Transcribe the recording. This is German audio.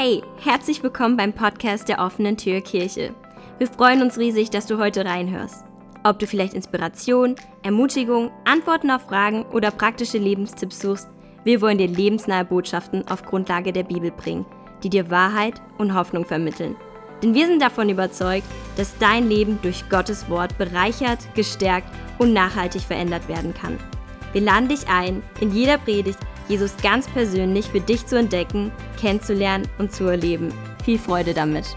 Hey, herzlich willkommen beim Podcast der offenen Tür Kirche. Wir freuen uns riesig, dass du heute reinhörst. Ob du vielleicht Inspiration, Ermutigung, Antworten auf Fragen oder praktische Lebenstipps suchst, wir wollen dir lebensnahe Botschaften auf Grundlage der Bibel bringen, die dir Wahrheit und Hoffnung vermitteln. Denn wir sind davon überzeugt, dass dein Leben durch Gottes Wort bereichert, gestärkt und nachhaltig verändert werden kann. Wir laden dich ein, in jeder Predigt Jesus ganz persönlich für dich zu entdecken, kennenzulernen und zu erleben. Viel Freude damit!